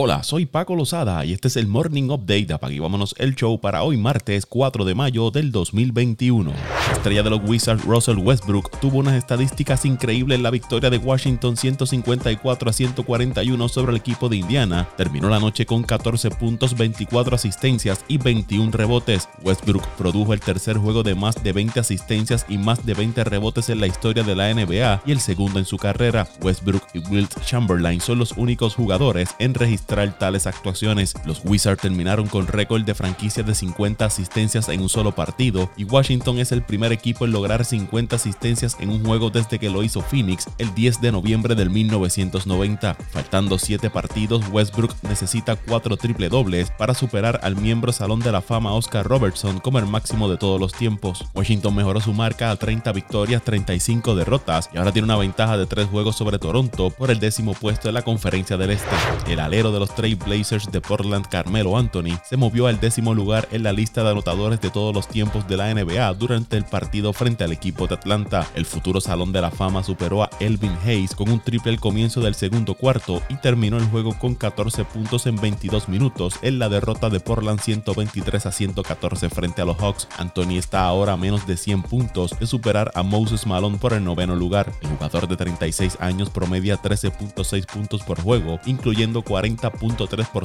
Hola, soy Paco Lozada y este es el Morning Update. Y vámonos el show para hoy martes 4 de mayo del 2021. La estrella de los Wizards, Russell Westbrook, tuvo unas estadísticas increíbles en la victoria de Washington 154 a 141 sobre el equipo de Indiana. Terminó la noche con 14 puntos, 24 asistencias y 21 rebotes. Westbrook produjo el tercer juego de más de 20 asistencias y más de 20 rebotes en la historia de la NBA y el segundo en su carrera. Westbrook y Wilt Chamberlain son los únicos jugadores en registrar tales actuaciones. Los Wizards terminaron con récord de franquicia de 50 asistencias en un solo partido y Washington es el primer equipo en lograr 50 asistencias en un juego desde que lo hizo Phoenix el 10 de noviembre del 1990. Faltando 7 partidos, Westbrook necesita 4 triple dobles para superar al miembro Salón de la Fama Oscar Robertson como el máximo de todos los tiempos. Washington mejoró su marca a 30 victorias, 35 derrotas y ahora tiene una ventaja de 3 juegos sobre Toronto por el décimo puesto de la conferencia del Este. El alero de los Trail Blazers de Portland, Carmelo Anthony, se movió al décimo lugar en la lista de anotadores de todos los tiempos de la NBA durante el partido frente al equipo de Atlanta. El futuro Salón de la Fama superó a Elvin Hayes con un triple al comienzo del segundo cuarto y terminó el juego con 14 puntos en 22 minutos en la derrota de Portland 123 a 114 frente a los Hawks. Anthony está ahora a menos de 100 puntos de superar a Moses Malone por el noveno lugar. El jugador de 36 años promedia 13.6 puntos por juego, incluyendo 40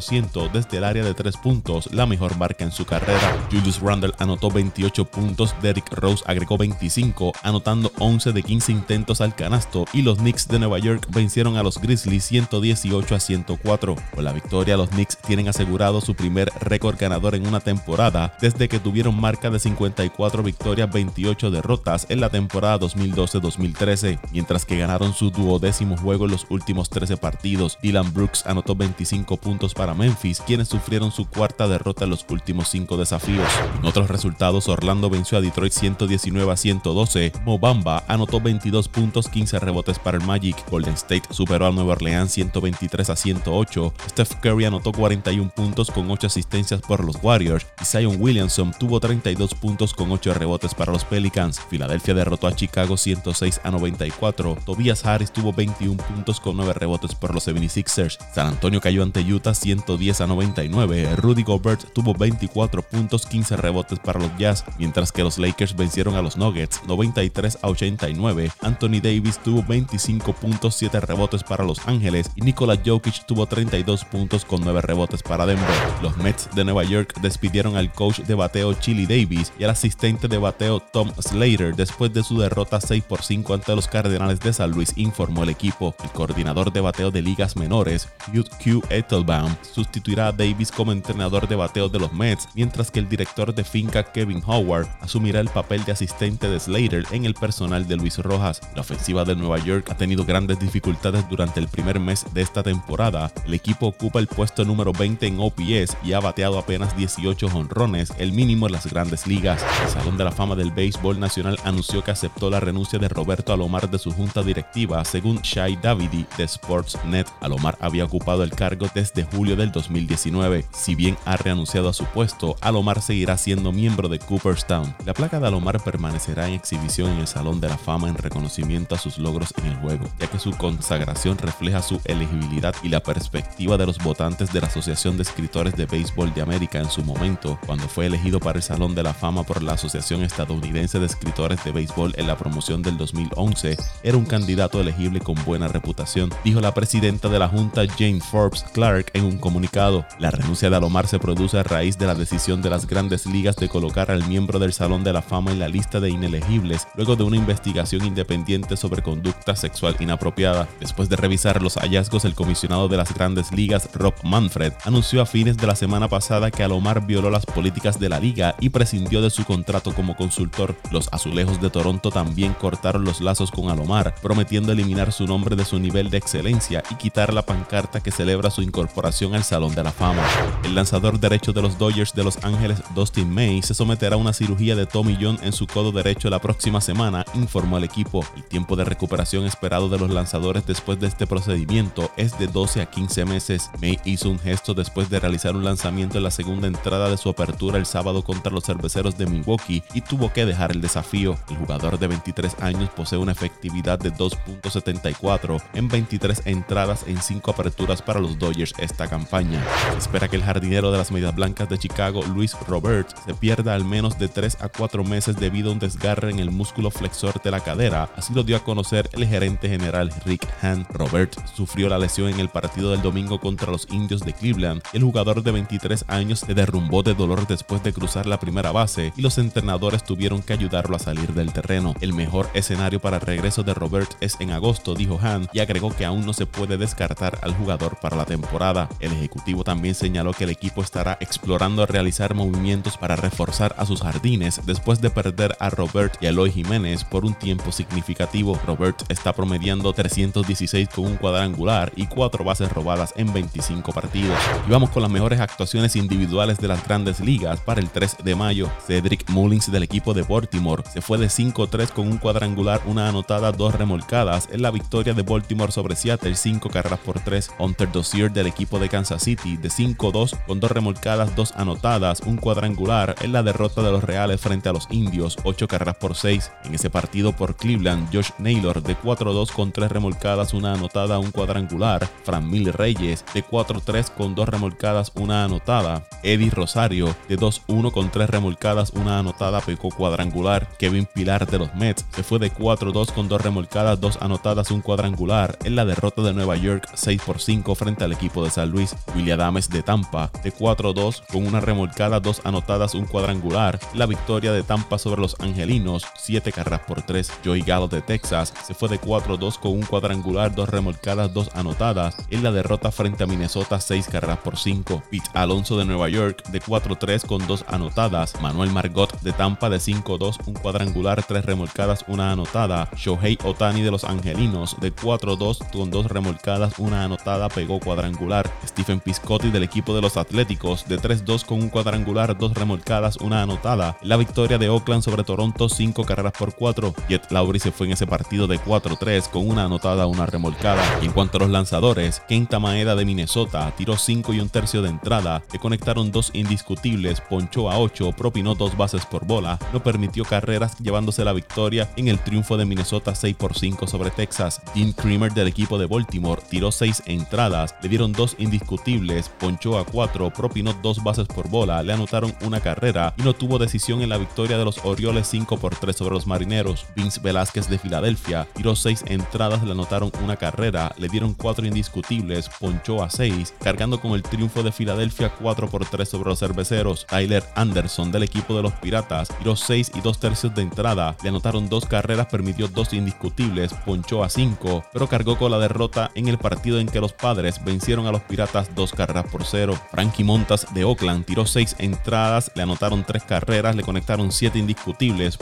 ciento desde el área de 3 puntos, la mejor marca en su carrera. Julius Randle anotó 28 puntos, Derrick Rose agregó 25, anotando 11 de 15 intentos al canasto y los Knicks de Nueva York vencieron a los Grizzlies 118 a 104. Con la victoria, los Knicks tienen asegurado su primer récord ganador en una temporada desde que tuvieron marca de 54 victorias, 28 derrotas en la temporada 2012-2013, mientras que ganaron su duodécimo juego en los últimos 13 partidos. Dylan Brooks anotó 25 puntos para Memphis, quienes sufrieron su cuarta derrota en los últimos cinco desafíos. En otros resultados, Orlando venció a Detroit 119 a 112, Mobamba anotó 22 puntos, 15 rebotes para el Magic, Golden State superó a Nueva Orleans 123 a 108, Steph Curry anotó 41 puntos con 8 asistencias por los Warriors y Zion Williamson tuvo 32 puntos con 8 rebotes para los Pelicans. Filadelfia derrotó a Chicago 106 a 94, Tobias Harris tuvo 21 puntos con 9 rebotes por los 76ers, San Antonio cayó ante Utah 110 a 99. Rudy Gobert tuvo 24 puntos, 15 rebotes para los Jazz, mientras que los Lakers vencieron a los Nuggets 93 a 89. Anthony Davis tuvo 25 puntos, 7 rebotes para Los Ángeles y Nikola Jokic tuvo 32 puntos con 9 rebotes para Denver. Los Mets de Nueva York despidieron al coach de bateo Chili Davis y al asistente de bateo Tom Slater después de su derrota 6 por 5 ante los Cardenales de San Luis, informó el equipo. El coordinador de bateo de ligas menores, Hugh Q. Ethelbaum sustituirá a Davis como entrenador de bateo de los Mets, mientras que el director de finca Kevin Howard asumirá el papel de asistente de Slater en el personal de Luis Rojas. La ofensiva de Nueva York ha tenido grandes dificultades durante el primer mes de esta temporada. El equipo ocupa el puesto número 20 en OPS y ha bateado apenas 18 honrones, el mínimo en las grandes ligas. El Salón de la Fama del Béisbol Nacional anunció que aceptó la renuncia de Roberto Alomar de su junta directiva, según Shai Davidi de Sportsnet. Alomar había ocupado el cargo desde julio del 2019. Si bien ha renunciado a su puesto, Alomar seguirá siendo miembro de Cooperstown. La placa de Alomar permanecerá en exhibición en el Salón de la Fama en reconocimiento a sus logros en el juego, ya que su consagración refleja su elegibilidad y la perspectiva de los votantes de la Asociación de Escritores de Béisbol de América en su momento, cuando fue elegido para el Salón de la Fama por la Asociación Estadounidense de Escritores de Béisbol en la promoción del 2011, era un candidato elegible con buena reputación, dijo la presidenta de la Junta Jane Forbes Clark en un comunicado. La renuncia de Alomar se produce a raíz de la decisión de las grandes ligas de colocar al miembro del Salón de la Fama en la lista de inelegibles luego de una investigación independiente sobre conducta sexual inapropiada. Después de revisar los hallazgos, el comisionado de las grandes ligas, Rob Manfred, anunció a fines de la semana pasada que Alomar violó las políticas de la liga y prescindió de su contrato como consultor. Los azulejos de Toronto también cortaron los lazos con Alomar, prometiendo eliminar su nombre de su nivel de excelencia y quitar la pancarta que celebra su incorporación al Salón de la Fama. El lanzador derecho de los Dodgers de Los Ángeles, Dustin May, se someterá a una cirugía de Tommy John su codo derecho la próxima semana, informó el equipo. El tiempo de recuperación esperado de los lanzadores después de este procedimiento es de 12 a 15 meses. May hizo un gesto después de realizar un lanzamiento en la segunda entrada de su apertura el sábado contra los cerveceros de Milwaukee y tuvo que dejar el desafío. El jugador de 23 años posee una efectividad de 2.74 en 23 entradas en 5 aperturas para los Dodgers esta campaña. espera que el jardinero de las Medias Blancas de Chicago, Luis Robert, se pierda al menos de 3 a 4 meses debido a un desgarre en el músculo flexor de la cadera, así lo dio a conocer el gerente general Rick Hahn. Robert sufrió la lesión en el partido del domingo contra los Indios de Cleveland. El jugador de 23 años se derrumbó de dolor después de cruzar la primera base y los entrenadores tuvieron que ayudarlo a salir del terreno. El mejor escenario para el regreso de Robert es en agosto, dijo Hahn, y agregó que aún no se puede descartar al jugador para la temporada. El ejecutivo también señaló que el equipo estará explorando realizar movimientos para reforzar a sus jardines después de perder a Robert y Eloy Jiménez por un tiempo significativo. Robert está promediando 316 con un cuadrangular y 4 bases robadas en 25 partidos. Y vamos con las mejores actuaciones individuales de las grandes ligas para el 3 de mayo. Cedric Mullins del equipo de Baltimore se fue de 5-3 con un cuadrangular, una anotada, dos remolcadas en la victoria de Baltimore sobre Seattle, 5 carreras por 3. Hunter Dozier del equipo de Kansas City de 5-2 con dos remolcadas, dos anotadas, un cuadrangular en la derrota de los Reales frente a los Indios, 8 carreras por 6. En ese partido por Cleveland, Josh Naylor de 4-2 con 3 remolcadas, una anotada, un cuadrangular. Fran Mil Reyes de 4-3 con 2 remolcadas, una anotada. Eddie Rosario de 2-1 con 3 remolcadas, una anotada, pecó cuadrangular. Kevin Pilar de los Mets se fue de 4-2 con 2 remolcadas, 2 anotadas, un cuadrangular en la derrota de Nueva York 6 por 5 frente al equipo de San Luis. William Adames de Tampa de 4-2 con una remolcada, 2 anotadas, un cuadrangular. La victoria de Tampa sobre los Angelinos 7 carreras por 3. Joey Gallo de Texas se fue de 4-2 con un cuadrangular, 2 remolcadas, 2 anotadas en la derrota frente a Minnesota 6 carreras por 5. Pete Alonso de Nueva York de 4-3 con 2 anotadas. Manuel Margot de Tampa de 5-2, un cuadrangular, 3 remolcadas, una anotada. Shohei Otani de los Angelinos de 4-2 con 2 remolcadas, una anotada, pegó cuadrangular. Stephen Piscotti del equipo de los Atléticos de 3-2 con un cuadrangular, 2 remolcadas, una anotada. La victoria de Oakland sobre Toronto 5 carreras por 4. Jet Lowry se fue en ese partido de 4-3 con una anotada, una remolcada. Y en cuanto a los lanzadores, Kenta Maeda de Minnesota tiró 5 y un tercio de entrada, le conectaron dos indiscutibles, ponchó a 8, propinó dos bases por bola, no permitió carreras llevándose la victoria en el triunfo de Minnesota 6 por 5 sobre Texas. Dean Creamer del equipo de Baltimore tiró 6 entradas, le dieron dos indiscutibles, ponchó a 4, propinó dos bases por bola, le anotaron una carrera y no tuvo decisión en la victoria de los Orioles 5 por 3 sobre los Marineros. Vince Velázquez de Filadelfia tiró 6 entradas, le anotaron una carrera, le dieron 4 indiscutibles, ponchó a 6, cargando con el triunfo de Filadelfia 4 por 3 sobre los cerveceros. Tyler Anderson del equipo de los Piratas tiró 6 y 2 tercios de entrada, le anotaron 2 carreras, permitió 2 indiscutibles, ponchó a 5, pero cargó con la derrota en el partido en que los padres vencieron a los Piratas 2 carreras por 0. Frankie Montas de Oakland tiró 6 entradas, le anotaron 3 carreras, le conectaron 7 indiscutibles,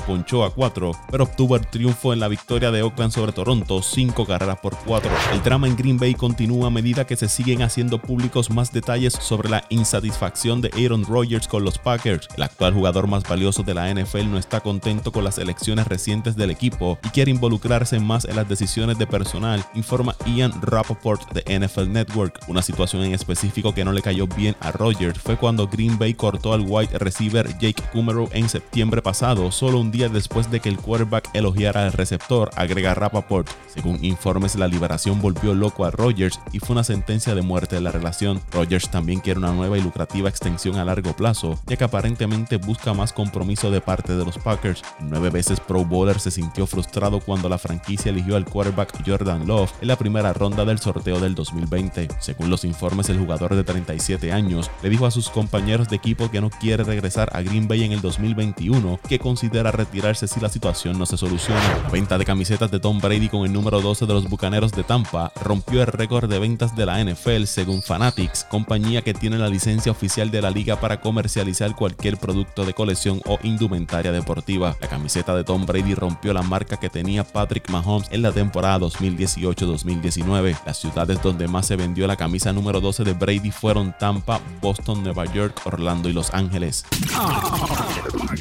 ponchó a 4, pero obtuvo el triunfo en la victoria de Oakland sobre Toronto 5 carreras por 4. El drama en Green Bay continúa a medida que se siguen haciendo públicos más detalles sobre la insatisfacción de Aaron Rodgers con los Packers. El actual jugador más valioso de la NFL no está contento con las elecciones recientes del equipo y quiere involucrarse más en las decisiones de personal, informa Ian Rappaport de NFL Network. Una situación en específico que no le cayó bien a Rodgers fue cuando Green Bay cortó al wide receiver Jake Kummerow en septiembre pasado, solo un día después de que el quarterback elogiara al receptor, agrega Rappaport. Según informes, la liberación volvió loco a Rodgers y fue una sentencia de muerte de la relación. Rodgers también quiere una nueva y lucrativa extensión a largo plazo, ya que aparentemente busca más compromiso de parte de los Packers. nueve veces Pro Bowler se sintió frustrado cuando la franquicia eligió al quarterback Jordan Love en la primera ronda del sorteo del 2020. Según los informes, el jugador de 37 años le dijo a sus compañeros de equipo que no quiere regresar a Green Bay en el 2021, que considera retirarse si la situación no se soluciona. La venta de camisetas de Tom Brady con el número 12 de los Bucaneros de Tampa rompió el récord de ventas de la NFL según Fanatics, compañía que tiene la licencia oficial de la liga para comercializar cualquier producto de colección o indumentaria deportiva. La camiseta de Tom Brady rompió la marca que tenía Patrick Mahomes en la temporada 2018-2019. Las ciudades donde más se vendió la camisa número 12 de Brady fueron Tampa, Boston, Nueva York, Orlando y Los Ángeles.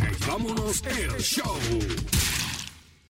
El show.